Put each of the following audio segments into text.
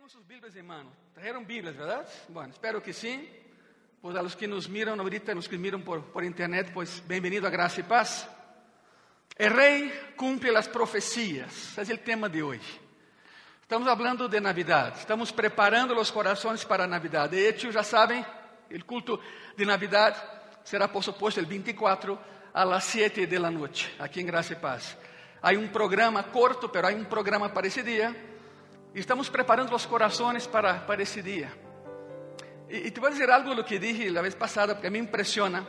Tenham suas Bíblias em mano. Trajeron Bíblias, verdade? Bom, espero que sim. Pues a los que nos miram ahorita, los que miram por, por internet, pues bem-vindo a Graça e Paz. El cumpre as profecias. Esse é o tema de hoje. Estamos falando de Navidad. Estamos preparando os corações para a Navidad. De hecho, já sabem, o culto de Navidad será, por supuesto, el 24 a las 7 de la noche, aqui em Graça e Paz. Há um programa corto, pero há um programa para esse dia. Estamos preparando os corações para, para esse dia. E, e te vou dizer algo do que dije a vez passada, porque me impressiona.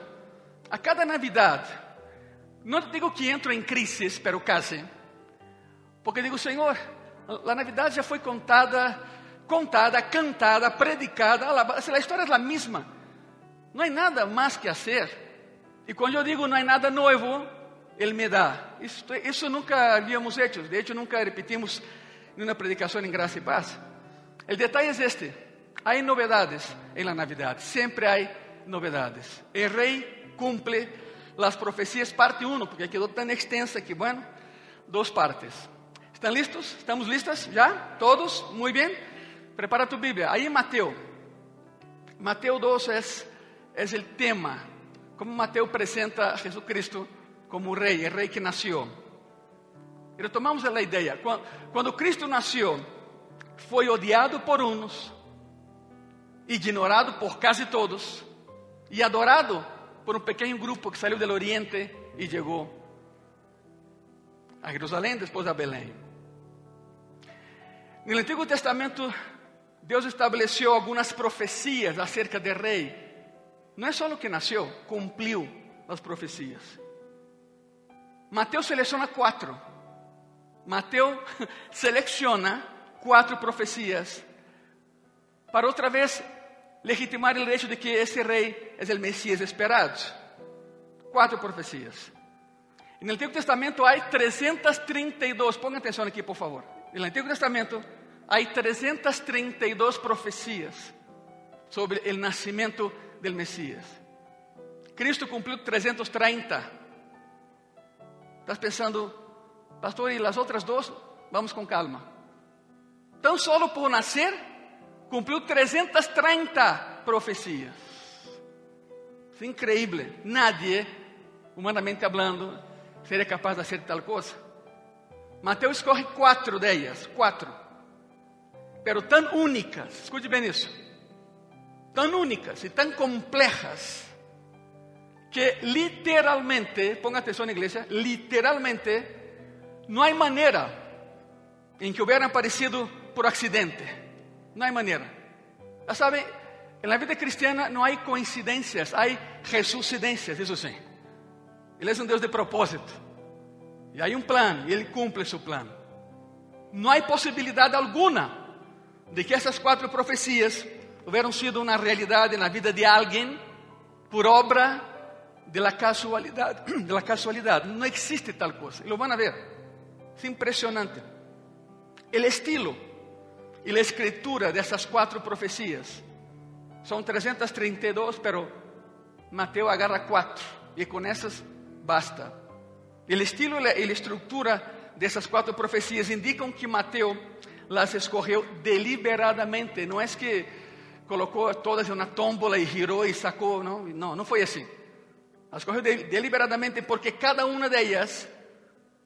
A cada Navidad, não digo que entro em crise, pero casi, porque digo, Senhor, a Navidad já foi contada, contada, cantada, predicada, a história é a mesma. Não há nada mais que fazer. E quando eu digo não há nada novo, Ele me dá. Isso, isso nunca havíamos hecho. De hecho, nunca repetimos em uma predicação em graça e paz. O detalhe é este: há novidades em la Navidad, sempre há novidades. O rei cumple as profecias, parte 1, porque quedou tão extensa que, bueno, duas partes. ¿Estão listos? ¿Estamos listas? ¿Ya? ¿Todos? Muy bien. Prepara tu Bíblia. Aí Mateo. Mateo 2 é, é o tema. Como Mateo apresenta a Jesucristo como rei, o rei que nasceu. Retomamos a ideia. Quando, quando Cristo nasceu, foi odiado por uns, ignorado por quase todos, e adorado por um pequeno grupo que saiu do Oriente e chegou a Jerusalém, depois a Belém. No Antigo Testamento, Deus estabeleceu algumas profecias acerca do rei. Não é só o que nasceu, cumpriu as profecias. Mateus seleciona quatro. Mateus seleciona quatro profecias para outra vez legitimar o hecho de que esse rei é o Messias esperado. Quatro profecias. No Antigo Testamento há 332, ponga atenção aqui, por favor. No Antigo Testamento há 332 profecias sobre o nascimento do Messias. Cristo cumpriu 330. Estás pensando, pastor, e as outras duas? Vamos com calma. Tão solo por nascer, cumpriu 330 profecias. É incrível. Nadie, humanamente hablando, seria capaz de fazer tal coisa. Mateus escorre quatro delas, quatro. Pero tão únicas, escute bem isso. Tão únicas e tão complexas que literalmente, ponga atenção na igreja, literalmente, não há maneira em que hubieran aparecido por acidente. Não há maneira. Já sabe, na vida cristiana não há coincidências, há ressuscidências, isso sim. Ele é um Deus de propósito. E há um plano, e Ele cumpre seu plano. Não há possibilidade alguma de que essas quatro profecias hubieran sido uma realidade na vida de alguém por obra de la casualidad, de la existe tal cosa. Y lo van a ver. Es impresionante. El estilo y la escritura de esas cuatro profecías son 332, pero Mateo agarra cuatro y con esas basta. El estilo y la, y la estructura de esas cuatro profecías indican que Mateo las escogió deliberadamente. No es que colocó todas en una tómbola y giró y sacó, no, no, no fue así. Las escogió deliberadamente porque cada una de ellas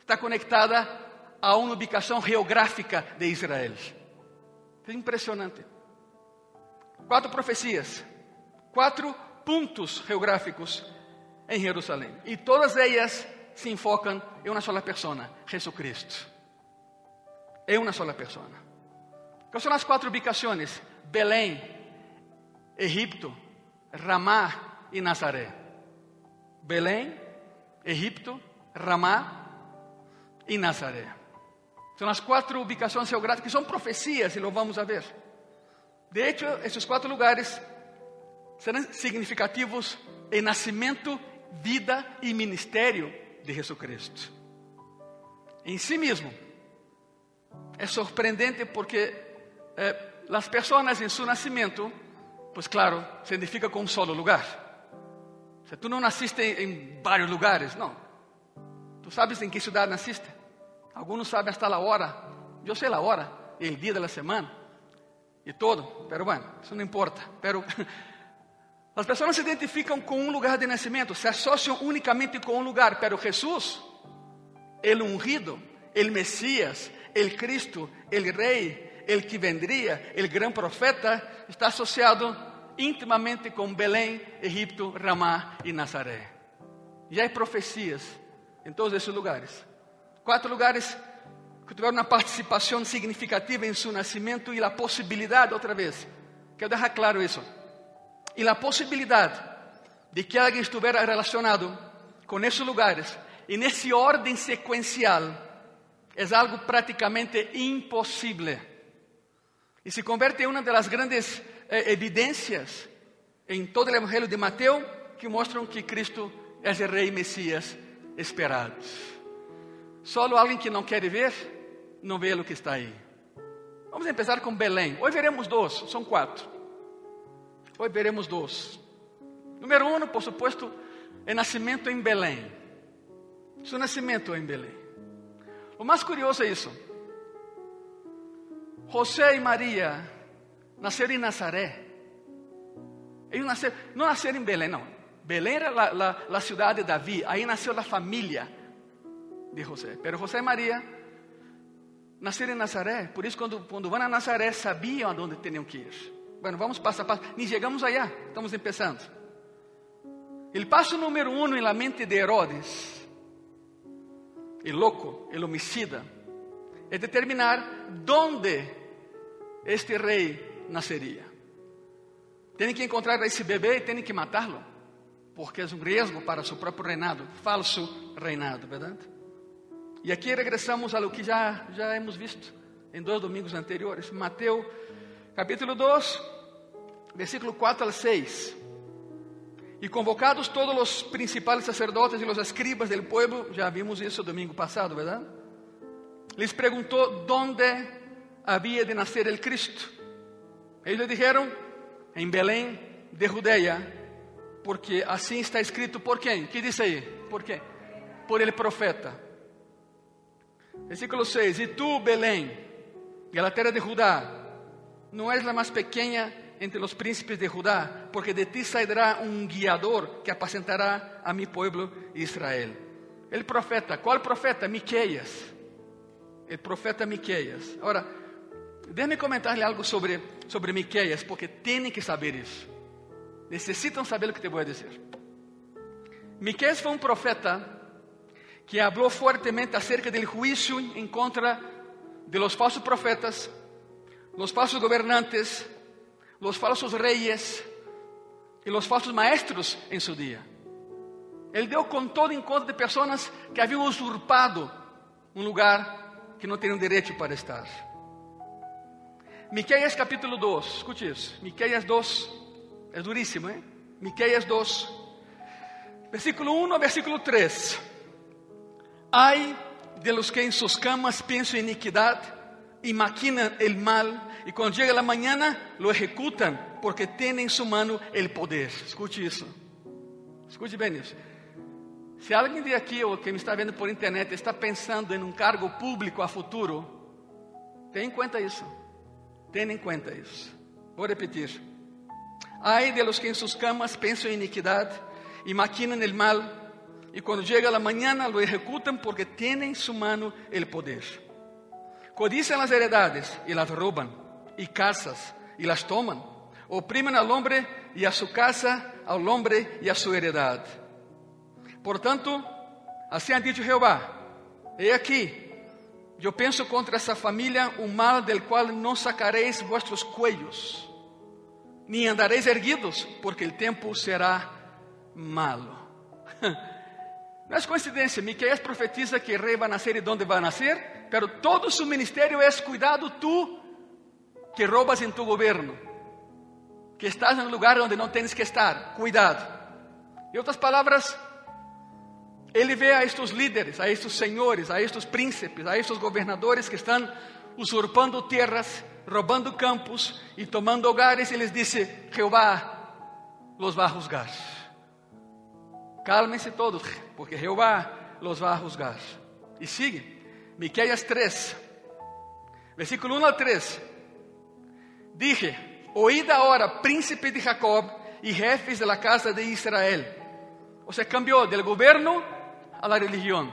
está conectada a uma ubicação geográfica de Israel. É impressionante. Quatro profecias, quatro pontos geográficos em Jerusalém. E todas elas se enfocam em uma sola pessoa, Jesucristo. É uma sola pessoa. Quais são as quatro ubicações? Belém, Egipto, Ramá e Nazaré. Belém, Egipto, Ramá e Nazaré. São as quatro ubicações geográficas que são profecias e lo vamos a ver. De hecho, esses quatro lugares serão significativos em nascimento, vida e ministério de Jesucristo. Em si mesmo, é surpreendente porque eh, as pessoas em seu nascimento, pues claro, se identificam com um solo lugar. O sea, tú no naciste en varios lugares, no. Tú sabes en qué ciudad naciste. Algunos saben hasta la hora. Yo sé la hora el día de la semana. y todo, pero bueno, eso no importa. Pero las personas se identifican con un lugar de nacimiento, se asocian únicamente con un lugar, pero Jesús, el ungido, el Mesías, el Cristo, el Rey, el que vendría, el gran profeta, está asociado íntimamente con Belén, Egipto, Ramá y Nazaret. Y hay profecías en todos esos lugares. Cuatro lugares que tiveram uma participação significativa em seu nascimento e a possibilidade, outra vez, quero deixar claro isso, e a possibilidade de que alguém estivesse relacionado com esses lugares, e nesse ordem sequencial, é algo praticamente impossível. E se converte em uma das grandes eh, evidências em todo o Evangelho de Mateus que mostram que Cristo é o Rei Messias esperado. Solo alguém que não quer ver não vê o que está aí. Vamos começar com Belém. Hoje veremos dois, são quatro. Hoje veremos dois. Número um, por supuesto, é nascimento em Belém. Seu nascimento em Belém. O mais curioso é isso. José e Maria nasceram em Nazaré. Eles nasceram, não nasceram em Belém, não. Belém era a cidade de Davi. Aí nasceu a família de José. Pero José e Maria nasceram em Nazaré. Por isso, quando, quando vão a Nazaré, sabiam aonde tinham que ir. Bueno, vamos passo a passo. Nem chegamos allá, estamos começando. O passo número um la mente de Herodes, o louco, o homicida, é determinar onde este rei nasceria. Tem que encontrar esse bebê e tem que matá-lo, porque é um risco para seu próprio reinado, falso reinado, verdade? E aqui regressamos a lo que já, já hemos visto em dois domingos anteriores. Mateus, capítulo 2, versículo 4 al 6. E convocados todos os principais sacerdotes e os escribas del pueblo, já vimos isso domingo passado, verdade? Les perguntou onde havia de nascer el Cristo. Eles lhe disseram, em Belém de Judeia, porque assim está escrito por quem? Que diz aí? Por quê? Por el profeta. Versículo 6: E tu, Belém, de la terra de Judá, não és a mais pequena entre os príncipes de Judá, porque de ti saldrá um guiador que apacentará a mi pueblo Israel. El profeta, qual profeta? Miqueias. El profeta Miqueias. Agora, déjeme comentar-lhe algo sobre, sobre Miqueias, porque tem que saber isso. Necessitam saber o que te vou dizer. Miqueias foi um profeta que falou fortemente acerca do juízo em contra de los falsos profetas, los falsos gobernantes, los falsos reyes e los falsos maestros em seu dia. Ele deu com todo conta de pessoas que haviam usurpado um lugar que não tinham direito para estar. Miqueias capítulo 2, escute isso. Miqueias 2, é duríssimo, hein? Miqueias 2, versículo 1 ao versículo 3. Ai de los que en sus camas piensan iniquidad y maquinan el mal, y cuando llega la mañana lo ejecutan, porque tienen en su mano el poder. Escute isso. Escute bem isso. Se alguém de aqui ou que me está vendo por internet está pensando em um cargo público a futuro, tenha em conta isso. Tenha em conta isso. Vou repetir. Ai de los que em suas camas pensam em iniquidade e maquinam el mal, y cuando llega la mañana lo ejecutan porque tienen en su mano el poder. Codician las heredades y las roban, y casas y las toman. Oprimen al hombre y a su casa, al hombre y a su heredad. Por tanto, así ha dicho Jehová, he aquí, yo pienso contra esa familia un mal del cual no sacaréis vuestros cuellos, ni andaréis erguidos, porque el tiempo será malo. Não é coincidência, Miqueias profetiza que rei vai nascer e onde vai nascer, pero todo su ministério é cuidado tú que robas em tu governo, que estás em um lugar onde não tens que estar, cuidado. Em outras palavras, ele vê a estes líderes, a estes senhores, a estes príncipes, a estes governadores que estão usurpando terras, roubando campos e tomando hogares, e lhes disse: Jeová los va a juzgar. Cálmense todos, porque Jehová los va a juzgar. E sigue, Miqueias 3, versículo 1 al 3. Dije, oíd ahora, príncipe de Jacob y jefes de la casa de Israel. O sea, cambió del gobierno a la religión.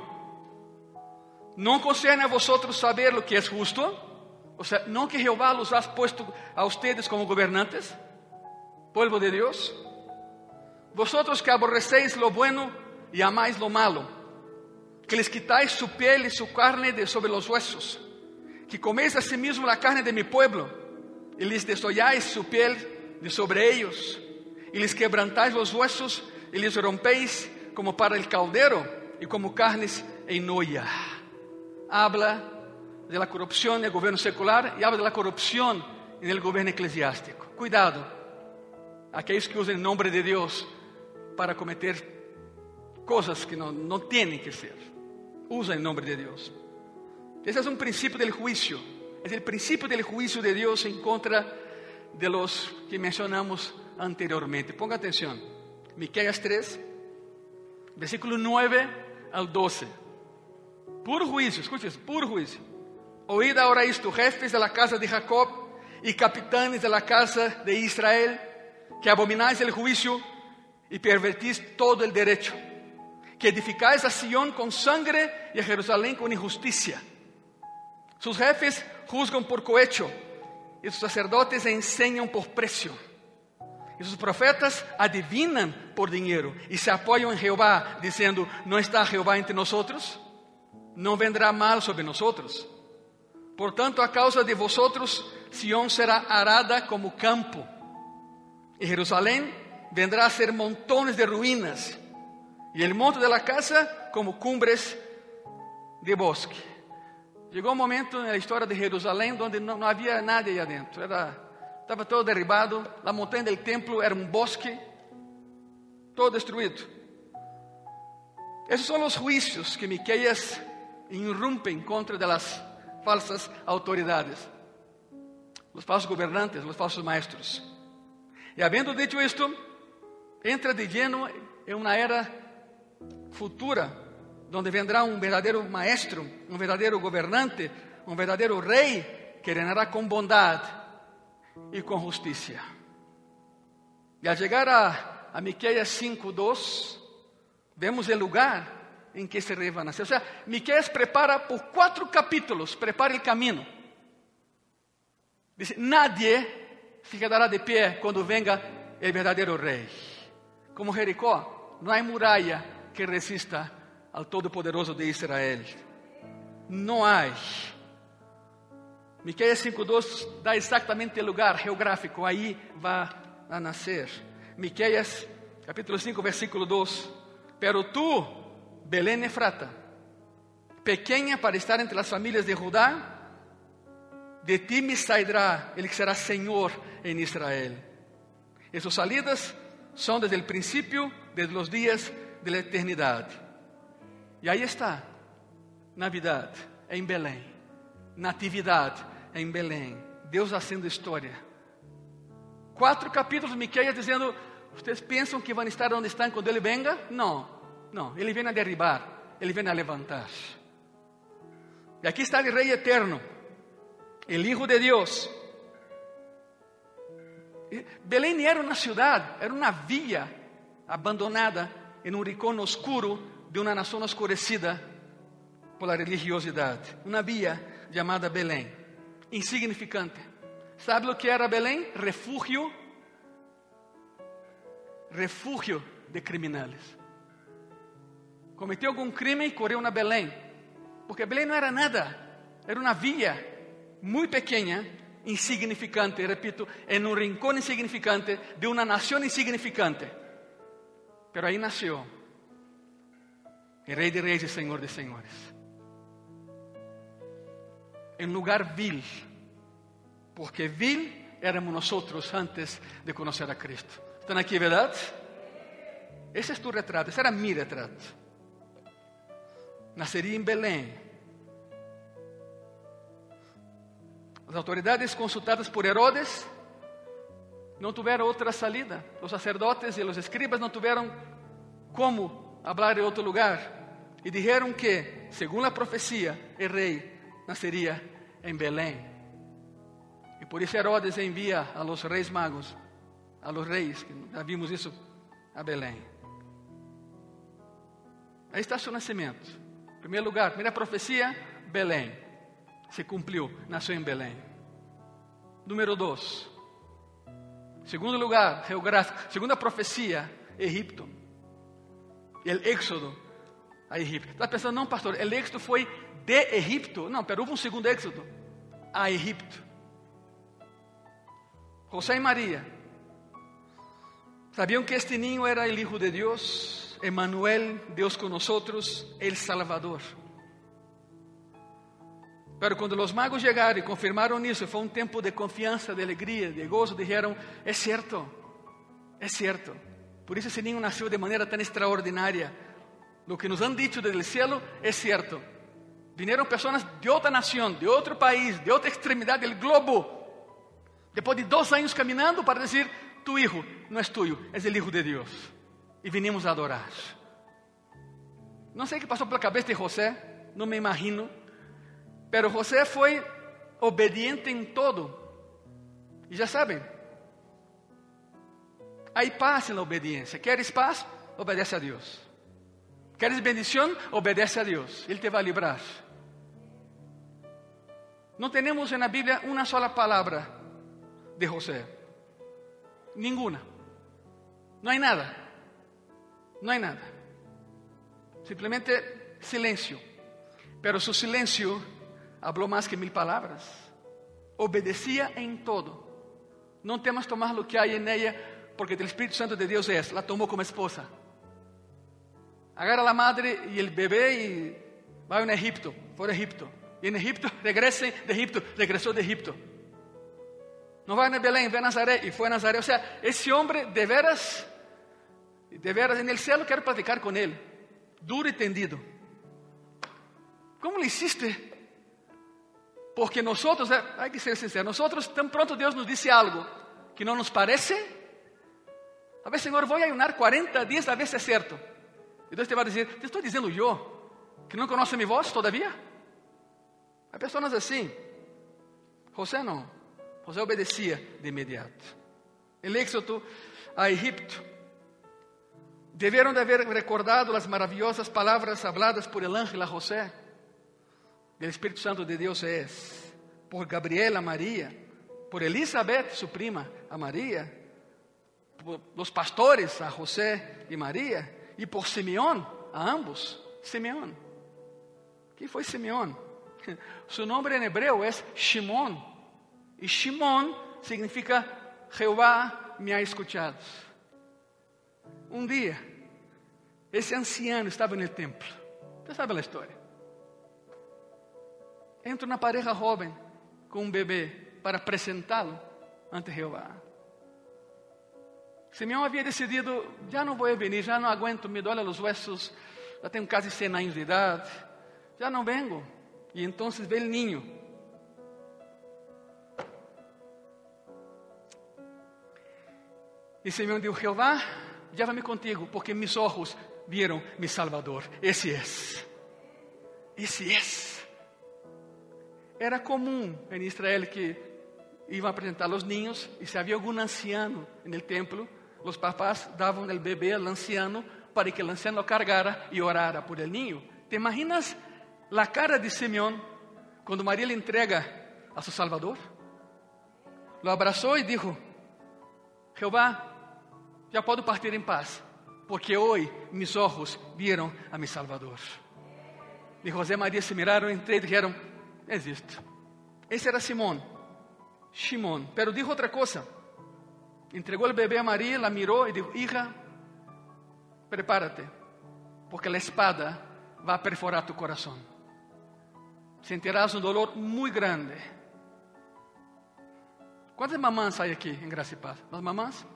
¿No concierne a vosotros saber lo que es justo? O sea, ¿no que Jehová los ha puesto a ustedes como gobernantes? Pueblo de Dios. Vosotros que aborrecéis lo bueno y amáis lo malo, que les quitáis su piel y su carne de sobre los huesos, que coméis asimismo la carne de mi pueblo y les desolláis su piel de sobre ellos, y les quebrantáis los huesos y les rompéis como para el caldero y como carnes en olla. Habla de la corrupción en el gobierno secular y habla de la corrupción en el gobierno eclesiástico. Cuidado, aquellos que usan el nombre de Dios para cometer cosas que no, no tienen que ser. Usa el nombre de Dios. Ese es un principio del juicio. Es el principio del juicio de Dios en contra de los que mencionamos anteriormente. Ponga atención. Miqueas 3, versículo 9 al 12. Puro juicio, escuche eso, puro juicio. Oíd ahora esto, jefes de la casa de Jacob y capitanes de la casa de Israel, que abomináis el juicio y pervertís todo el derecho, que edificáis a Sion con sangre y a Jerusalén con injusticia. Sus jefes juzgan por cohecho y sus sacerdotes enseñan por precio. E os profetas adivinam por dinheiro e se apoiam em Jeová, dizendo: Não está Jeová entre nós? Não vendrá mal sobre nós. Portanto, a causa de vosotros, Sião será arada como campo, e Jerusalém vendrá a ser montones de ruínas, e el monte de la casa como cumbres de bosque. Chegou um momento na história de Jerusalém onde não, não havia nada aí adentro, era estava todo derribado, a montanha do templo era um bosque, todo destruído. Esses são os juízos que Miqueias irrumpem contra das falsas autoridades, os falsos governantes, os falsos maestros. E havendo dito isto, entra de lleno em uma era futura, onde vendrá um verdadeiro maestro, um verdadeiro governante, um verdadeiro rei que reinará com bondade e com justiça. E ao chegar a, a Miqueias 5:2, vemos o lugar em que se rei vai nascer. Ou seja, Miqueias prepara por quatro capítulos, prepara o caminho. Diz: Nadie se quedará de pé quando venga o verdadeiro rei. Como Jericó, não há muralha que resista ao Todo-Poderoso de Israel. Não há. Miqueias 5:2 dá exatamente o lugar geográfico, aí vai a nascer. Miqueias capítulo 5, versículo 2. Pero tu, Belén Efrata, pequena para estar entre as famílias de Judá, de ti me sairá ele que será Senhor em Israel. E suas salidas são desde o princípio, desde os dias de la. E aí está, Navidade, em Belém, Natividade, em Belém. Deus haciendo história. Quatro capítulos de Miqueias dizendo: Vocês pensam que vão estar onde estão quando Ele venga? Não, não. Ele vem a derribar, Ele vem a levantar. E aqui está o Rei eterno, o Hijo de Deus. Belém era uma cidade, era uma via abandonada em um rincão oscuro de uma nação escurecida por la religiosidade. Uma via chamada Belém insignificante. ¿Sabe lo que era Belém? Refugio. Refugio de criminales. Cometeu algum crime e correu na Belém. Porque Belém não era nada. Era uma via muito pequena, insignificante, repito, em um rincão insignificante de uma nação insignificante. Pero aí nasceu o Rei de Reis e Senhor de Senhores em lugar vil, porque vil éramos nosotros antes de conhecer a Cristo. ¿Están aqui, verdade? Esse é tu retrato, esse era mi retrato. Nasceria em Belém. As autoridades consultadas por Herodes não tiveram outra salida. Os sacerdotes e os escribas não tiveram como falar em outro lugar. E disseram que, segundo a profecia, o rei nasceria em Belém. E por isso Herodes envia a los reis magos, a los reis, que já vimos isso, a Belém. Aí está seu nascimento. Em primeiro lugar, primeira profecia, Belém. Se cumpriu, nasceu em Belém. Número dois. Segundo lugar, geográfico. Segunda profecia, Egipto. O êxodo a Egipto. Está pensando, não, pastor, o êxodo foi de Egipto. Não, pero houve um segundo êxodo a Egipto. José e Maria sabiam que este niño era o Hijo de Deus, Emmanuel, Deus nós, el Salvador. Pero quando os magos chegaram e confirmaram isso, foi um tempo de confiança, de alegria, de gozo. Dijeron: É certo, é certo. Por isso esse niño nasceu de maneira tão extraordinária. Lo que nos han dicho desde el cielo é certo. Vinieron pessoas de outra nação, de outro país, de outra extremidade do globo. Depois de dois anos caminhando para dizer: Tu hijo não é tuyo, é o hijo de Deus. E vinimos a adorar. Não sei o que passou pela cabeça de José, não me imagino. Pero José foi obediente em todo. E já sabem, há paz na obediência. Queres paz? Obedece a Deus. Queres bendição? Obedece a Deus. Ele te vai livrar. Não temos na Bíblia uma sola palavra de José. Nenhuma. Não há nada. Não há nada. Simplesmente silêncio. Pero su silêncio habló más que mil palabras. Obedecía en todo. No temas tomar lo que hay en ella, porque el Espíritu Santo de Dios es. La tomó como esposa. Agarra la madre y el bebé y va a Egipto. A Egipto. Y en Egipto, regrese de Egipto. Regresó de Egipto. No va a Belén, ve a Nazaret. Y fue a Nazaret. O sea, ese hombre de veras, de veras en el cielo quiero platicar con él. Duro y tendido. ¿Cómo le hiciste? Porque nós, hay que ser sincero, nós tan pronto Deus nos disse algo que não nos parece, a ver, Senhor, vou ayunar 40 dias, a ver se é certo. E Deus te vai dizer, te estou dizendo eu, que não conhece minha voz todavia? Há pessoas assim. José não. José obedecia de imediato. El éxodo a Egipto. Deveram de haver recordado as maravilhosas palavras habladas por el ángel a José del Espíritu Santo de Dios es por Gabriela María, por Elizabeth, su prima, a María, por los pastores, a José y María, y por Simeón, a ambos. Simeón. ¿Quién fue Simeón? Su nombre en hebreo es Shimón. Y Shimón significa Jehová me ha escuchado. Un día, ese anciano estaba en el templo. Usted sabe la historia. Entra na pareja jovem com um bebê para apresentá-lo ante Jeová. Simeão havia decidido: já não vou vir, já não aguento, me dói os huesos, já tenho quase 100 anos de idade, já não vengo. E então vê o ninho. E Simeão disse: Jeová, llévame contigo, porque mis ojos vieron mi Salvador. Esse é. Esse é. Era comum em Israel que iam apresentar os ninhos e se havia algum anciano no templo, os papás davam o bebê ao anciano para que o anciano lo cargara e orara por el niño. ¿Te imaginas a cara de Simeón quando Maria le entrega a su Salvador? Lo abraçou e dijo: Jeová, já puedo partir em paz, porque hoje mis ojos vieron a mi Salvador. E José e Maria se miraram entre e dijeron: existe. Esse era Simón, Shimon. Pero dijo outra coisa. Entregou o bebê a Maria, la mirou e disse: Hija, prepárate, porque a espada vai perforar tu coração. Sentirás um dolor muito grande. Quantas mamãs hay aqui em Graça e Paz? As mamãs?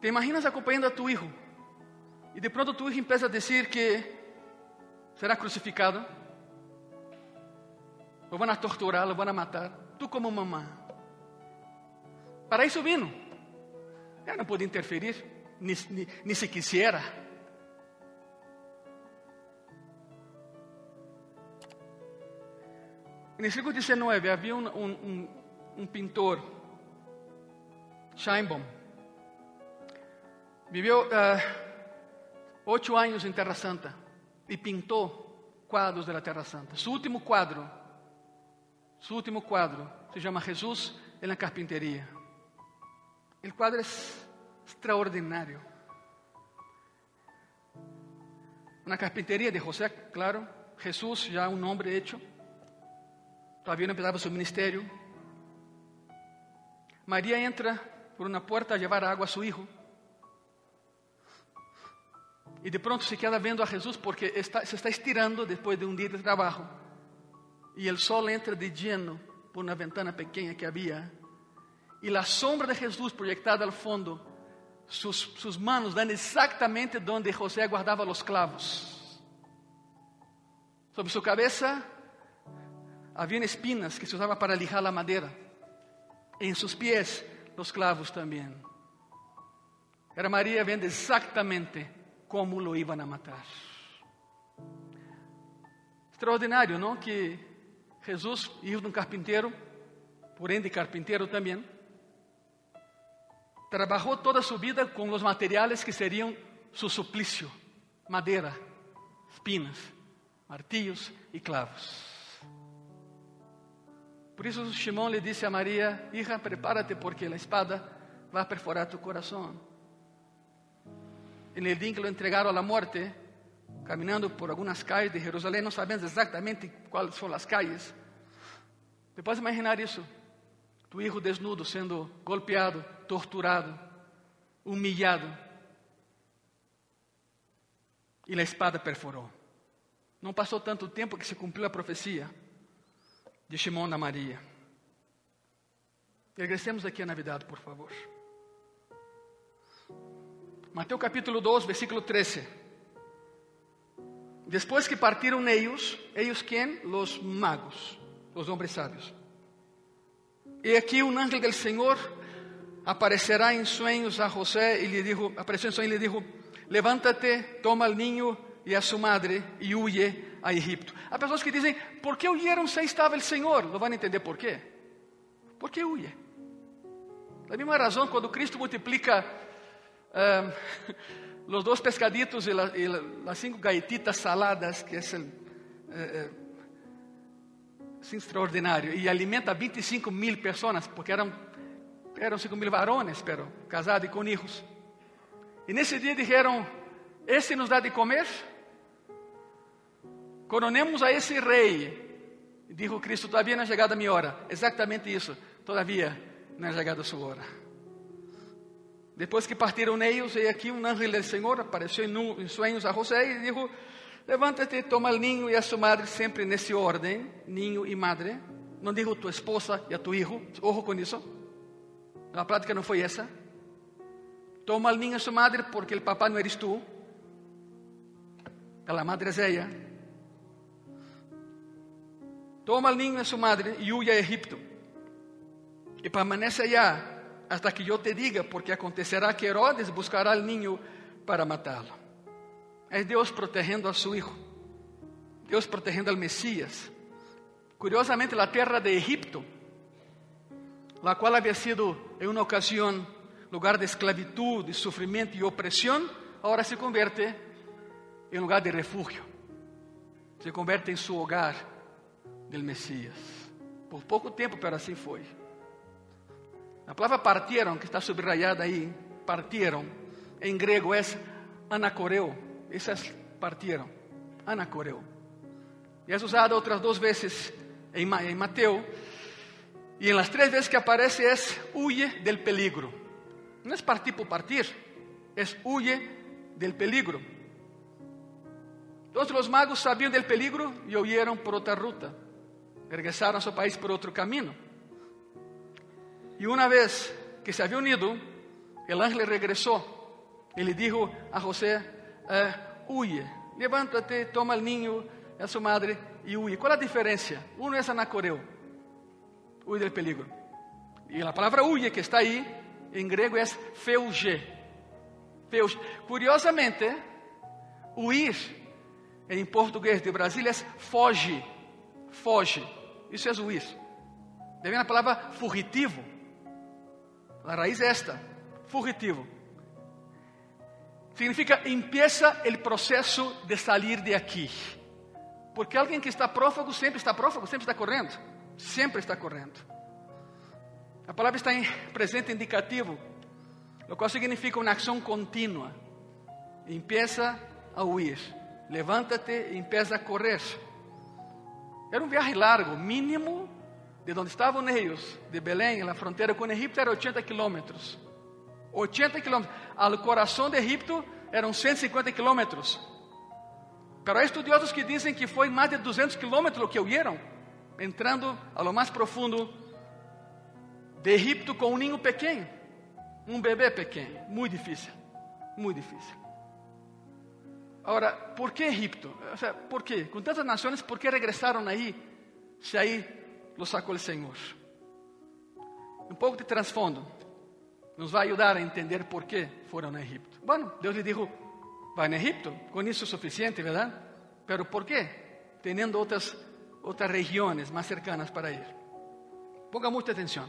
Te imaginas acompanhando a tu hijo e de pronto tu hijo empieza a dizer que será crucificado, lo van a torturar, lo van a matar. Tu como mamã. Para isso vino. Ela não pode interferir, nem, se quisiera. No século XIX havia um pintor, Scheinbaum, viveu uh, oito anos em Terra Santa e pintou quadros da Terra Santa. Seu último quadro, seu último quadro se chama Jesus en la carpintería. El quadro é extraordinário. Na carpinteria de José, claro, Jesús já um homem hecho, todavía não empezava seu ministério. Maria entra por uma porta a levar água a seu hijo. E de pronto se queda vendo a Jesus porque se está estirando depois de um dia de trabalho. E o sol entra de lleno por uma ventana pequena que havia. E a sombra de Jesus projetada ao fundo sus, sus manos dan exactamente donde José guardaba los clavos. Sobre su cabeza habían espinas que se usaban para lijar la madera. En sus pies los clavos también. Era María viendo exactamente cómo lo iban a matar. Extraordinário, não? Que Jesus, hijo de um carpinteiro, por ende carpinteiro também, Trabajó toda su vida con los materiales que serían su suplicio: madera, espinas, martillos y clavos. Por isso Simão le disse a Maria: Hija, prepárate porque a espada vai perforar tu coração. En el día que lo entregaram à morte, caminhando por algumas calles de Jerusalém, não sabemos exatamente quais são as calles. Você pode imaginar isso? Tu hijo desnudo sendo golpeado, torturado, humilhado. E a espada perforou. Não passou tanto tempo que se cumpriu a profecia de Shimon da Maria. Regressemos aqui a Navidade, por favor. Mateus capítulo 2, versículo 13. Depois que partiram eles, eles quem? Os magos, os homens sábios. E aqui um ángel do Senhor aparecerá em sonhos a José e lhe dijo, apareceu em sonhos e lhe dijo, levántate, toma o niño e a sua madre e huye a Egipto. Há pessoas que dizem, por que huyeron se estava o Senhor? Não vão entender por quê. Por que huye? Da mesma razão, quando Cristo multiplica um, os dois pescaditos e, la, e la, as cinco gaititas saladas, que é o, eh, é extraordinário, e alimenta 25 mil pessoas, porque eram eram 5 mil varones, pero casados e com hijos. E nesse dia dijeron, esse nos dá de comer? Coronemos a esse rei. Dijo Cristo, todavia não é chegada a minha hora. Exatamente isso, todavia não é chegada a sua hora. Depois que partiram eles, e aqui um anjo do Senhor apareceu em sonhos a José e disse: Levanta-te, toma o ninho e a sua madre, sempre nesse ordem: ninho e madre. Não digo tua esposa e a tu hijo, ojo com isso. A prática não foi essa. Toma o ninho a sua madre porque o papá não eres tu. A madre é ella. Toma o ninho a sua madre e huye a Egipto. E permanece allá hasta que eu te diga, porque acontecerá que Herodes buscará o ninho para matá-lo. É Deus protegendo a seu hijo. Deus protegendo al Messias. Curiosamente, a terra de Egipto la cual había sido en una ocasión lugar de esclavitud, de sufrimiento y opresión, ahora se convierte en lugar de refugio, se convierte en su hogar del Mesías. Por pouco tempo, pero assim foi. A palavra partieron, que está subrayada aí, partieron, em grego é anacoreu. Isso é partieron, anacoreu. E é usada outras duas vezes em Mateus y en las tres veces que aparece es huye del peligro. No es partir por partir, es huye del peligro. Todos los magos sabían del peligro y huyeron por otra ruta. Regresaron a su país por otro camino. Y una vez que se había unido, el ángel regresó y le dijo a José, eh, huye, levántate, toma al niño, a su madre y huye. ¿Cuál es la diferencia? Uno es anacoreo huye del peligro. E a palavra huye que está aí, em grego, é feuge. feuge. Curiosamente, huir em português de Brasília é foge, foge. Isso é huir. De vem a palavra fugitivo. A raiz é esta, fugitivo. Significa empieza o processo de sair de aqui. Porque alguém que está prófago sempre está prófago, sempre está correndo. Sempre está correndo. A palavra está em presente indicativo, o qual significa uma ação contínua. Empieza a huir. Levanta-te e empieza a correr. Era um viagem largo, mínimo de onde estavam eles, de Belém, na fronteira com Egipto, era 80 quilômetros. 80 quilômetros. Ao coração de Egipto eram 150 quilômetros. Pero há estudiosos que dizem que foi mais de 200 quilômetros que huyeron, entrando a lo mais profundo de Egipto com um ninho pequeno, um bebê pequeno. Muito difícil, muito difícil. Agora, por que Egipto? O sea, ¿Por quê? Com tantas nações, por que regressaram aí? Se aí los sacou o Senhor. Um pouco de transfondo nos vai ajudar a entender por que foram a Egipto. Bueno, Deus lhe disse: vai a Egipto, com isso é suficiente, verdade? Pero por quê? Tendo outras, outras regiões mais cercanas para ir. Ponga muita atenção.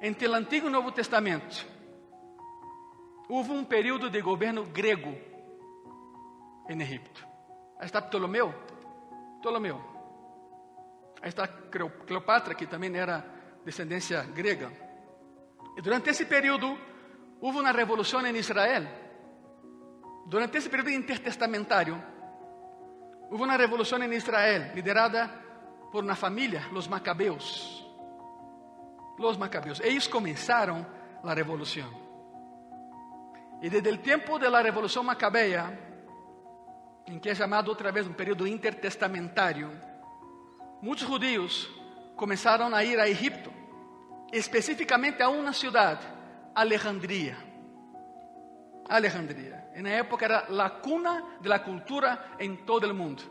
Entre o Antigo e o Novo Testamento, houve um período de governo grego em Egipto. Aí está Ptolomeu. Ptolomeu. Está Cleopatra, que também era descendência grega. E durante esse período, houve uma revolução em Israel. Durante esse período intertestamentário, houve uma revolução em Israel, liderada por uma família, os Macabeus. Los Macabeus. Eles começaram a revolução. E desde o tempo da revolução macabeia, em que é chamado outra vez um período intertestamentário, muitos judeus começaram a ir a Egipto, especificamente a uma cidade, Alejandria. Alejandria. Na época era a cuna de la cultura em todo o mundo.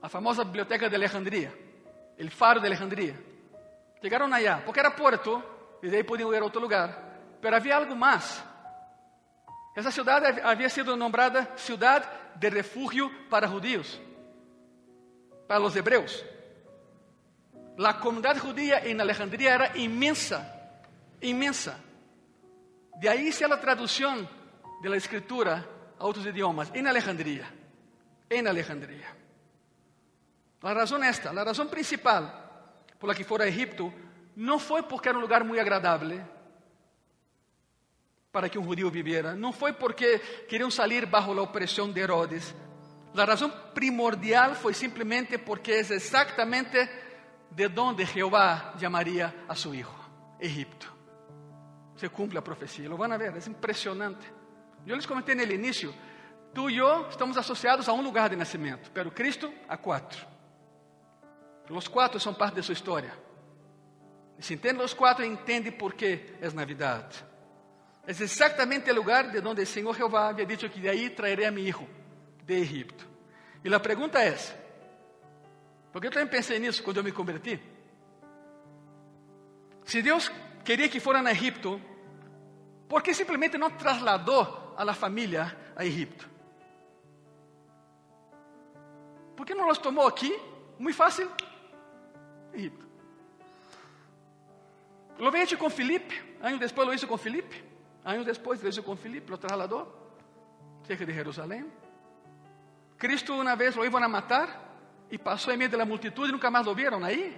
A famosa biblioteca de Alejandria, o faro de Alejandria. Chegaram allá, porque era puerto, e daí podiam ir a outro lugar. Pero havia algo mais. Essa cidade havia sido nombrada cidade de refúgio para judíos, para os hebreus. A comunidade judia em Alejandria era imensa, imensa. De aí se a tradução da escritura a outros idiomas, em Alejandria, em Alejandria. A razão é esta, a razão principal por la que fora a Egipto não foi porque era um lugar muito agradável para que um judío viviera, não foi porque queriam sair bajo a opressão de Herodes. A razão primordial foi simplesmente porque é exatamente de onde Jeová chamaria a seu hijo, Egipto. Se cumpre a profecia, lo van a ver, é impressionante. Eu les comentei no início, tu e eu estamos associados a um lugar de nascimento, pero Cristo a quatro. Os quatro são parte de sua história. E se entende os quatro, entende por que é Navidade. É exatamente o lugar de onde o Senhor Jeová havia dito que de aí traerei a meu hijo de Egipto. E a pergunta é: porque eu também pensei nisso quando eu me converti. Se Deus queria que foram a Egipto, por que simplesmente não trasladou a la família a Egipto? Por que não os tomou aqui? Muito fácil. Egipto. Lo hecho con Felipe, años después lo hizo con Felipe, años después lo hizo con Felipe, lo trasladó cerca de Jerusalén. Cristo una vez lo iban a matar y pasó en medio de la multitud y nunca más lo vieron ahí.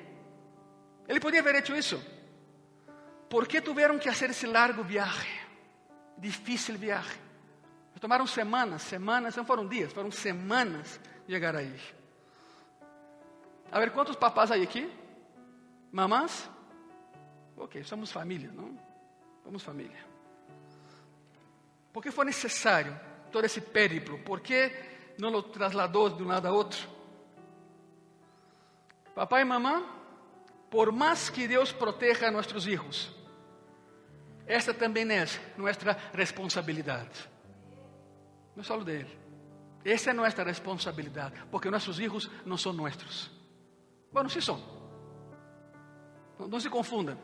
Ele podia haber hecho isso. ¿Por tuvieron que hacer esse largo viaje? Difícil viaje. Tomaram semanas, semanas, não foram dias, foram semanas chegar aí. A ver, quantos papás aí aqui? Mamás? Ok, somos família, não? Somos família. Por que foi necessário todo esse périplo? Por que não lo trasladou de um lado a outro? Papai e mamã, por mais que Deus proteja a nossos filhos, esta também é nossa responsabilidade. Não é só dele. Essa é nossa responsabilidade, porque nossos filhos não são nossos. Bueno, sí son. No, no se confundan.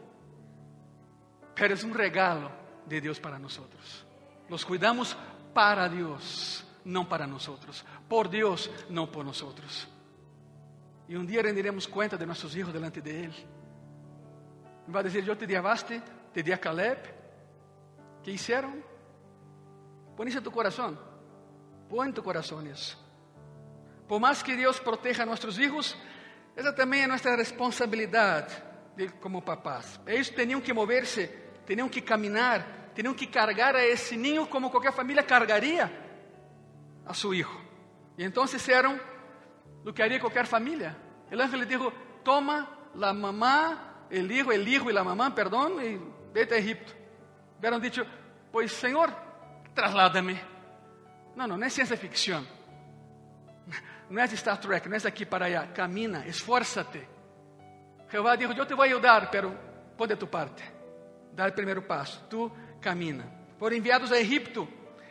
Pero es un regalo de Dios para nosotros. Los cuidamos para Dios, no para nosotros. Por Dios, no por nosotros. E um dia rendiremos conta de nossos hijos delante de Ele. Vai dizer: Eu te di a Vaste, te di a Caleb. que hicieron? Põe isso em tu coração. Põe em tu coração isso. Por mais que Deus proteja a hijos, essa também é nossa responsabilidade de, como papás. Eles tinham que mover-se, tinham que caminhar, tinham que cargar a esse ninho como qualquer família cargaria a seu hijo. E então fizeram o que haria qualquer família. O anjo lhe disse: Toma a mamá, o hijo, o hijo e a mamá, perdão, e vete a Egipto. Hubieran dicho: Pois, Senhor, trasládame. Não, não, é ciência ficção. Não é Star Trek, não é daqui para allá. Camina, esfuérzate. Jeová dijo: Eu te vou ajudar, pero pon de tu parte. Dá o primeiro passo. Tu camina. Foram enviados a Egipto.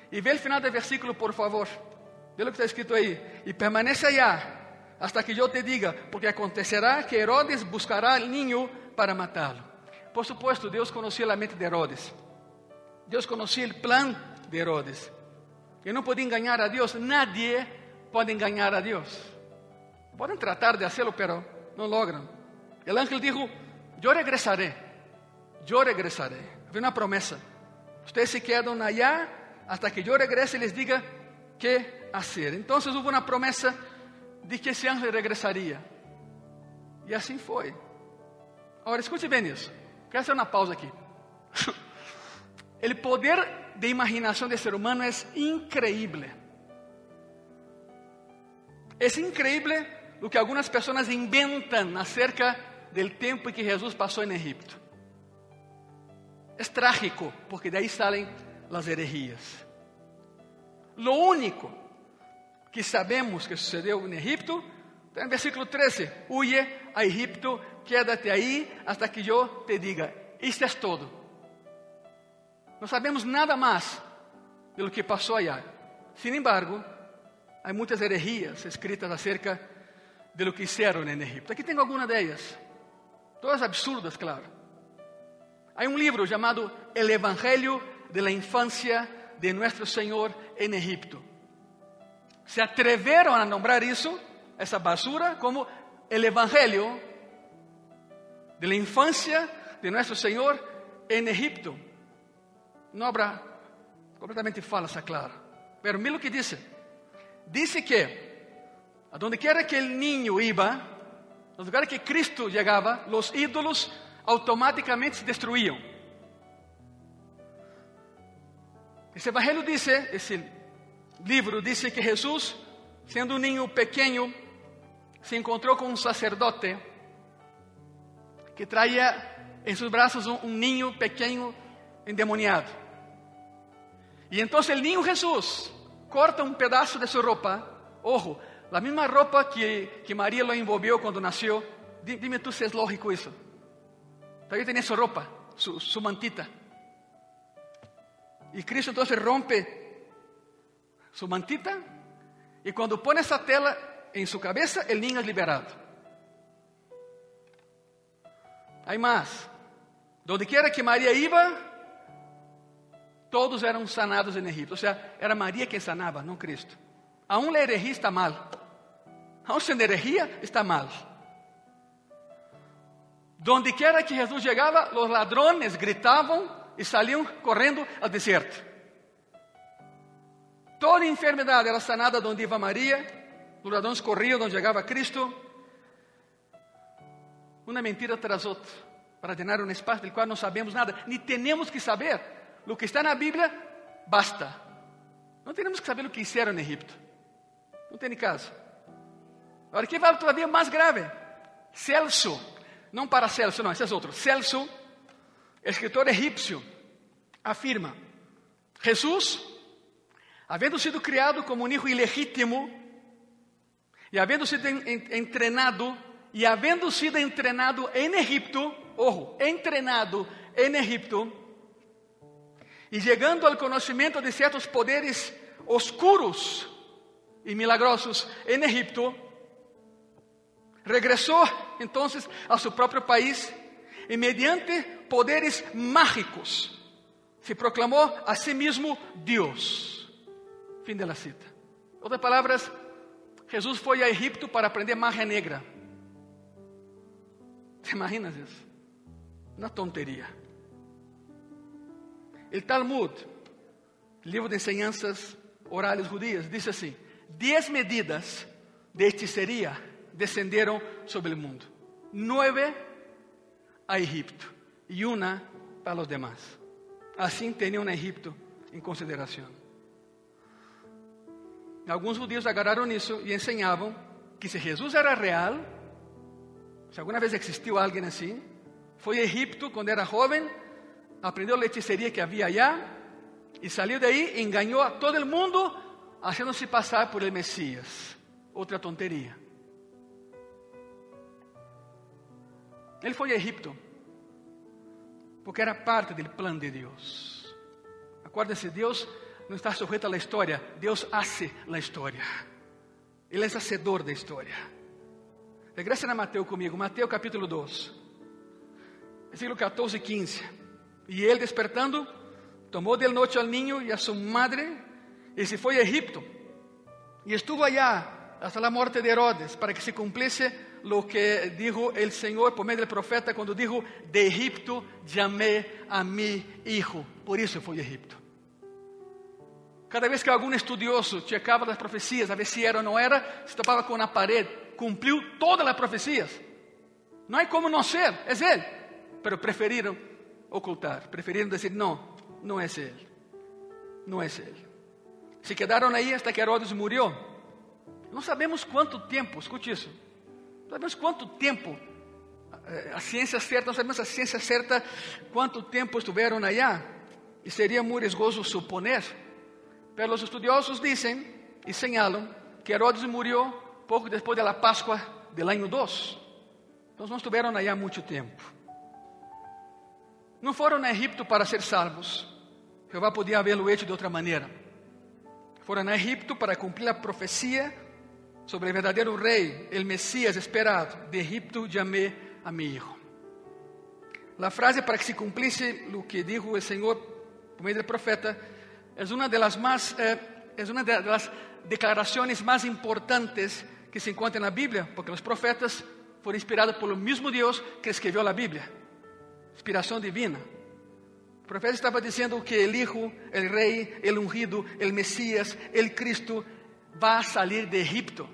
E vê o final do versículo, por favor. Vê o que está escrito aí. E permanece allá hasta que eu te diga, porque acontecerá que Herodes buscará o ninho para matá-lo. Por supuesto, Deus conhecia a mente de Herodes. Deus conhecia o plano de Herodes. E não podia enganar a Deus. Nadie pode enganar a Deus. Podem tratar de hacerlo, pero não logram. O ángel dijo: Eu regresaré. Eu regresaré. Havia uma promessa. Ustedes se quedam allá hasta que eu regrese e les diga que hacer. Então, houve uma promessa de que esse anjo regressaria. E assim foi. Agora, escute bem isso. Quero fazer uma pausa aqui. O poder de imaginação do ser humano é increíble. É increíble o que algumas pessoas inventam acerca do tempo em que Jesus passou em Egipto. É trágico, porque de aí saem as heresias. Lo único que sabemos que sucedeu em Egipto, está em versículo 13: Huye a Egipto, quédate aí hasta que eu te diga. Isto é todo. Não sabemos nada mais do que passou allá. Sin embargo, há muitas heresias escritas acerca de lo que hicieron en Egipto. Aqui tenho algumas delas, todas absurdas, claro. Há um livro chamado El Evangelho de la Infancia de Nuestro Senhor en Egipto se atreveram a nombrar isso, essa basura, como o Evangelho de la infância de nosso Senhor em Egipto. Uma obra completamente falsa, claro. Pero mira o que diz. Diz que, a donde quiera que el niño iba, nos lugares que Cristo chegava, os ídolos automaticamente se destruíam. Esse evangelho diz, esse livro diz que Jesus, sendo um ninho pequeno, se encontrou com um sacerdote que traía em seus braços um, um ninho pequeno endemoniado. E então o ninho Jesus corta um pedaço de sua roupa, ojo, a mesma roupa que, que Maria lo envolveu quando nasceu. Dime tu se é lógico isso. Todavía tinha sua roupa, su, su mantita. E Cristo então rompe su mantita y cuando pone esa tela en su cabeza, el niño es liberado. Hay más. Donde quiera que María iba, todos eram sanados em Egipto. Ou seja, era Maria quem sanava, não Cristo. Aún la herejía está mal. Aún sem herejía está mal. Donde quiera que Jesus chegava, os ladrones gritavam e saliam correndo ao deserto. Toda enfermidade era sanada onde iba Maria, os ladrões corriam onde chegava Cristo. Uma mentira tras outra, para llenar um espaço del qual não sabemos nada, nem temos que saber. O que está na Bíblia, basta. Não temos que saber o que fizeram no Egipto. Não tem caso. Agora, que vai todavia mais grave. Celso, não para Celso, não, esse é outro. Celso, escritor egípcio, afirma: Jesus havendo sido criado como um hijo ilegítimo, e havendo sido entrenado, e havendo sido entrenado em Egipto, ojo, entrenado em Egipto, e chegando ao conhecimento de certos poderes oscuros e milagrosos em Egipto, regressou então a seu próprio país e mediante poderes mágicos se proclamou a si mesmo Deus. Fim da cita. Outras palavras, Jesus foi a Egipto para aprender magia negra. ¿Te imaginas isso? Uma tonteria. O Talmud, livro de enseñanças orales judías, diz assim: Dez medidas de hechicería descenderam sobre o mundo. Nueve a Egipto e uma para os demás. Assim tinham Egipto em consideração. Alguns judeus agarraram isso e ensinavam que se Jesus era real, se alguma vez existiu alguém assim, foi a Egipto quando era jovem, aprendeu a hechicería que havia allá e saiu daí e enganou a todo o mundo, haciéndose passar por el Messias. Outra tonteria. Ele foi a Egipto porque era parte do plano de Deus. Acuérdense, Deus não está sujeito à história, Deus hace a história. Ele é hacedor da história. Regressem a Mateus comigo, Mateus capítulo 2, versículo 14 e 15. E ele despertando, tomou de noite ao ninho e a sua madre e se foi a Egipto. E estuvo allá hasta a morte de Herodes, para que se cumplisse lo que dijo el Señor por medio del profeta cuando dijo, de Egipto llamé a mi hijo. Por isso foi a Egipto. Cada vez que algum estudioso checava as profecias, a ver se era ou não era, se topava com uma parede, cumpriu todas as profecias. Não há como não ser, é ele. Pero preferiram ocultar, preferiram dizer, não, não é ele. Não é ele. Se quedaram aí até que Herodes morreu. Não sabemos quanto tempo, escute isso. Não sabemos quanto tempo, eh, a ciência certa, não sabemos a ciência certa quanto tempo estiveram allá. E seria muito riesgoso suponer. Mas os estudiosos dizem e señalam que Herodes morreu pouco depois da Páscoa do ano 2. Então não estiveram allá muito tempo. Não foram a Egipto para ser salvos. Jeová podia havê-lo hecho de outra maneira. Foram a Egipto para cumprir a profecia sobre o verdadeiro rei, o Messias esperado. De Egipto llamé a mi hijo. A frase para que se cumplisse o que dijo o Senhor por meio do profeta é uma das mais eh, é uma das declarações mais importantes que se encontra na Bíblia, porque os profetas foram inspirados pelo mesmo Deus que escreveu a Bíblia. Inspiração divina. O profeta estava dizendo que o Hijo, o Rei, o ungido, o Messias, o Cristo vai sair de Egipto.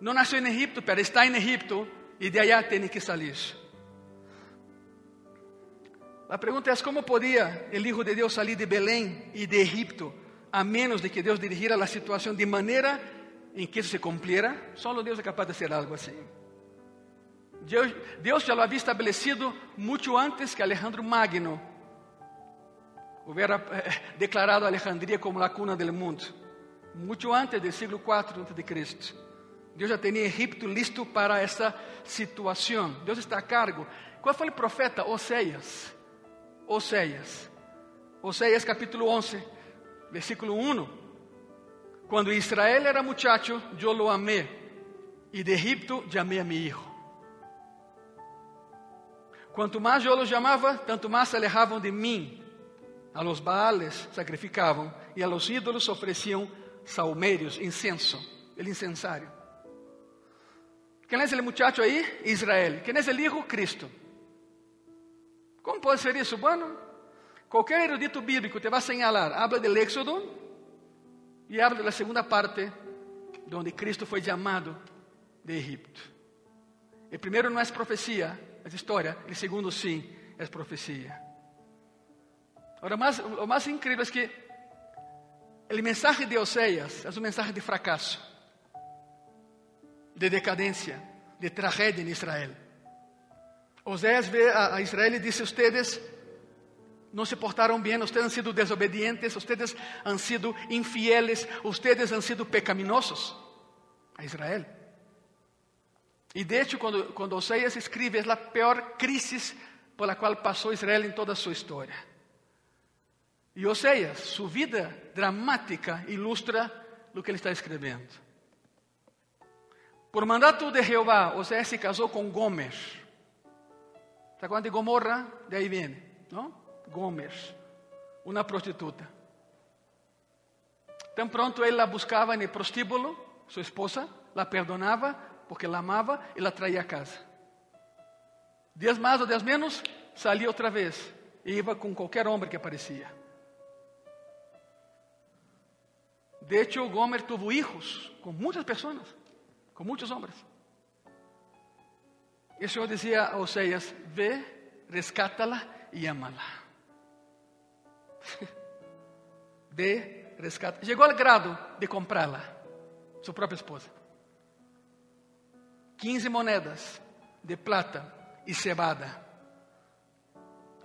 Não nasceu em Egipto, mas está em Egipto e de allá tem que sair. A pergunta é como podia o Hijo de Deus sair de Belém e de Egipto, a menos de que Deus dirigir a situação de maneira em que isso se cumpliera? Só Deus é capaz de fazer algo assim. Deus, Deus já lo havia estabelecido muito antes que Alejandro Magno hubiera eh, declarado Alejandría como a cuna do mundo, muito antes do século IV antes de Cristo. Deus já tinha Egipto listo para essa situação. Deus está a cargo. Qual foi o profeta? Oséias. Oséias. Oséias capítulo 11, versículo 1. Quando Israel era muchacho, eu lo amé, e de Egipto llamé a mi hijo. Quanto mais eu los chamava, tanto mais se alejavam de mim. A los Baales sacrificavam e a los ídolos ofereciam salmérios, incenso, el incensário. Quem é esse muchacho aí? Israel. Quem é esse hijo? Cristo. Como pode ser isso? Bueno, qualquer erudito bíblico te vai señalar, habla del Éxodo e habla da segunda parte, onde Cristo foi chamado de Egipto. O primeiro não é profecia, é história. O segundo, sim, é profecia. Agora, o mais incrível é que o mensagem de Oséias é um mensagem de fracasso, de decadência, de tragédia em Israel. Oséias vê a, Israel e diz: Ustedes não se portaram bem, ustedes han sido desobedientes, ustedes han sido infieles, ustedes han sido pecaminosos. A Israel. E de hecho, quando, quando Oséias escreve, é a pior crise por la qual passou Israel em toda a sua história. E Oséias, sua vida dramática, ilustra o que ele está escrevendo. Por mandato de Jeová, Oséias se casou com Gomer. ¿Se acuerdan de Gomorra? De aí vem, não? Gomer, uma prostituta. Tão pronto ele la buscava no prostíbulo, sua esposa, la perdonava porque la amava e la traía a casa. Dias mais ou dias menos, salia outra vez. E ia com qualquer homem que aparecia. De hecho, Gomer tuvo hijos com muitas pessoas, com muitos homens. E o Senhor dizia a Oséias: Ve, rescátala e amala. De rescata. Chegou ao grado de comprá-la, sua própria esposa. 15 moedas de plata e cebada.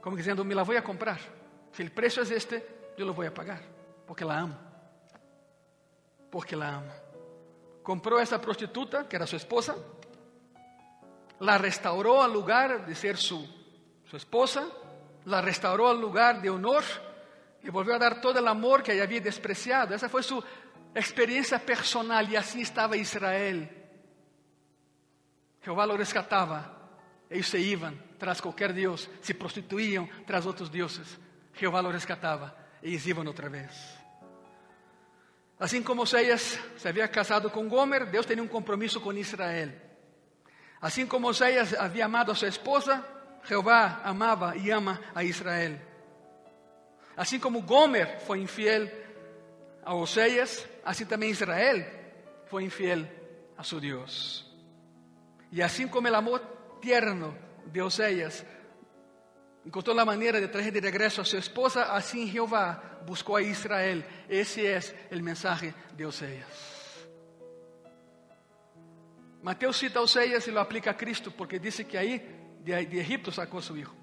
Como dizendo, me la vou a comprar. Se o preço é este, eu lo vou a pagar, porque la amo. Porque la amo. Comprou essa prostituta, que era sua esposa, la restaurou ao lugar de ser su, su esposa, la restaurou ao lugar de honor e volvió a dar todo o amor que ella había despreciado. Essa foi sua experiência personal e assim estava Israel. Jeová lo rescatava. Eles se iam tras qualquer Deus, se prostituíam tras outros deuses. Jeová lo rescatava. Eles iam outra vez. Assim como Oséias se havia casado com Gomer, Deus tinha um compromisso com Israel. Assim como Oséias havia amado a sua esposa, Jeová amava e ama a Israel. Assim como Gomer foi infiel a Oséias, assim também Israel foi infiel a seu Deus. E assim como o amor tierno de Oséias encontrou a maneira de trazer de regresso a sua esposa, assim Jeová buscou a Israel. Esse é o mensagem de Oséias. Mateus cita a Oséias e lo aplica a Cristo, porque disse que aí de, de Egipto sacou seu hijo.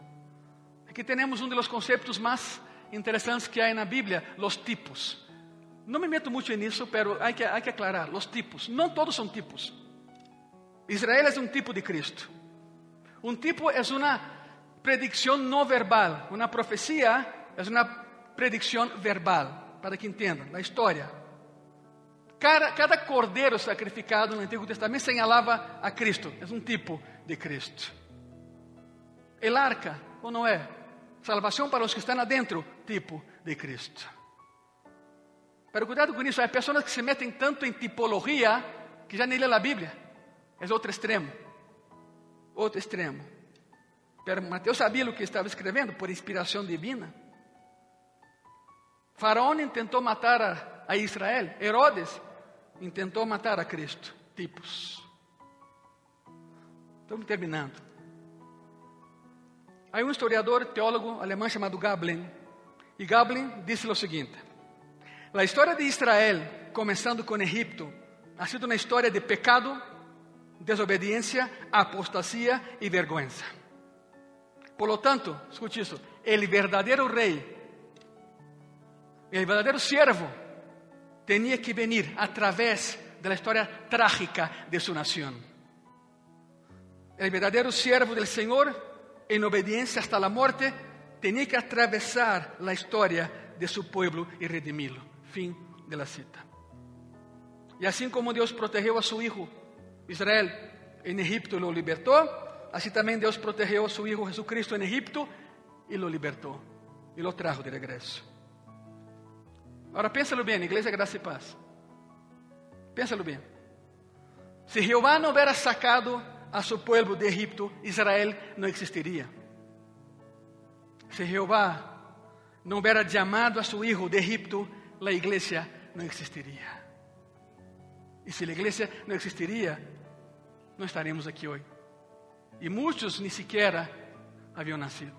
Aqui temos um dos conceitos mais interessantes que há na Bíblia, os tipos. Não me meto muito nisso, pero há que, hay que aclarar, os tipos. Não todos são tipos. Israel é um tipo de Cristo. Um tipo é uma predição não verbal. Uma profecia é uma predição verbal, para que entendam, a história. Cada, cada cordeiro sacrificado no Antigo Testamento señalava a Cristo. É um tipo de Cristo. El arca, ou não é? Salvação para os que estão adentro, tipo de Cristo. Pero cuidado com isso, há pessoas que se metem tanto em tipologia que já nem lê a Bíblia. É outro extremo. Outro extremo. Pero Mateus sabia o que estava escrevendo por inspiração divina. Faraó tentou matar a, a Israel. Herodes tentou matar a Cristo. Tipos. Estamos terminando. Há um historiador, teólogo alemão chamado Gablin. E Gablin disse o seguinte: A história de Israel, começando com Egipto, ha sido uma história de pecado, desobediência, apostasia e vergonha. Por lo tanto, escute isso: o verdadeiro rei, o verdadeiro servo, tinha que venir através da história trágica de sua nação. O verdadeiro servo del Senhor en obediencia hasta la muerte, tenía que atravesar la historia de su pueblo y redimirlo. Fin de la cita. Y así como Dios protegió a su hijo Israel en Egipto y lo libertó, así también Dios protegió a su hijo Jesucristo en Egipto y lo libertó y lo trajo de regreso. Ahora piénsalo bien, Iglesia Gracia y Paz. Piénsalo bien. Si Jehová no hubiera sacado a su pueblo de Egipto, Israel no existiría. Si Jehová no hubiera llamado a su hijo de Egipto, la iglesia no existiría. Y si la iglesia no existiría, no estaríamos aquí hoy. Y muchos ni siquiera habían nacido.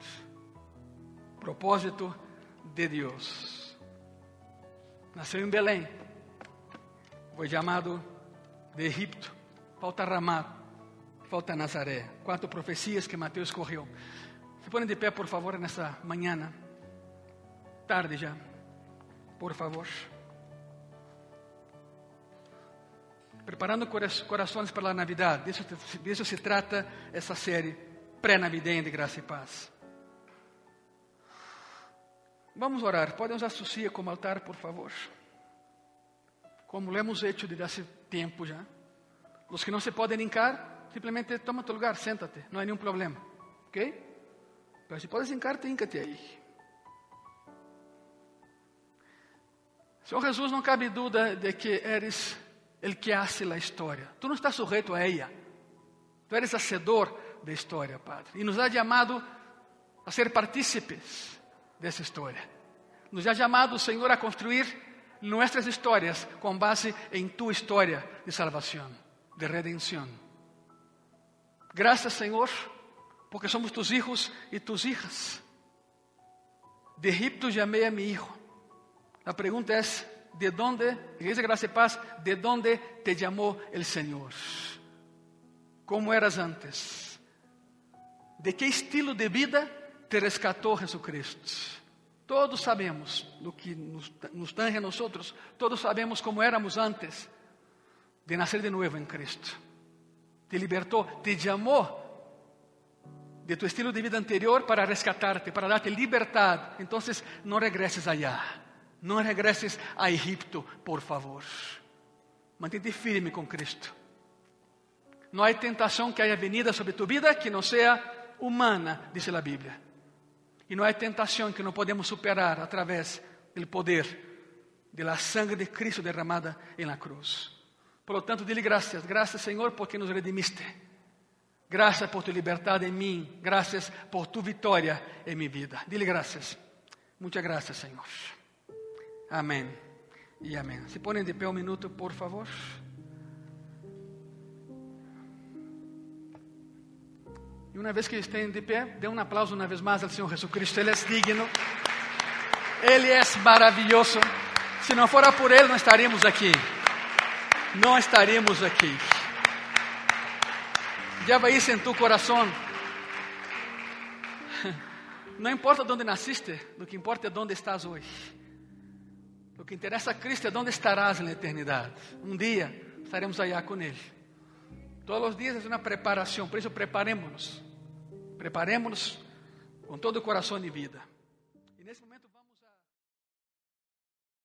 Propósito de Dios. Nació en Belén. Fue llamado de Egipto. Falta ramado Falta Nazaré. Quatro profecias que Mateus correu. Se põem de pé, por favor, nessa manhã. Tarde já. Por favor. Preparando corações para a Navidad. Disso, disso se trata essa série pré-navideña de graça e paz. Vamos orar. Podem usar sua como altar, por favor. Como lo hemos hecho desde hace tempo já. Os que não se podem encar, Simplesmente toma tu lugar, senta-te, não há nenhum problema. Ok? Mas se podes hincarte, hincate aí. Senhor Jesus, não cabe dúvida de que eres el que hace a história. Tu não estás sujeito a ella. Tu eres hacedor de história, Padre. E nos ha chamado a ser partícipes dessa história. Nos ha chamado, Senhor, a construir nossas histórias com base em tua história de salvação, de redenção. Graças, Senhor, porque somos tus hijos e tus hijas. De Egipto chamei a mi hijo. A pergunta é: de dónde, Igreja Graça e Paz, de dónde te chamou o Senhor? Como eras antes? De que estilo de vida te rescatou Jesucristo? Todos sabemos do que nos, nos tange a nós, todos sabemos como éramos antes de nascer de novo em Cristo. Te libertou, te chamou de tu estilo de vida anterior para rescatarte, para darte liberdade. Então, não regresses allá. Não regresses a Egipto, por favor. Mantente firme com Cristo. Não há tentação que haya venida sobre tu vida que não seja humana, diz a Bíblia. E não há tentação que não podemos superar através do poder da sangre de Cristo derramada em la cruz. Por lo tanto, dile graças, graças Senhor, porque nos redimiste. Graças por tu liberdade em mim, graças por tu vitória em minha vida. Dile graças. Muitas graças, Senhor. Amém e amém. Se ponem de pé um minuto, por favor. Uma vez que estejam de pé, dê um aplauso uma vez mais ao Senhor Jesus Cristo. Ele é digno. Ele é maravilhoso. Se não fora por Ele, não estaríamos aqui. Não estaríamos aqui. Lleva isso em tu coração. Não importa onde nasciste, o que importa é onde estás hoje. O que interessa a Cristo é onde estarás na eternidade. Um dia estaremos allá com Ele. Todos os dias é uma preparação, por isso preparemos-nos. Preparemos-nos com todo o coração e vida.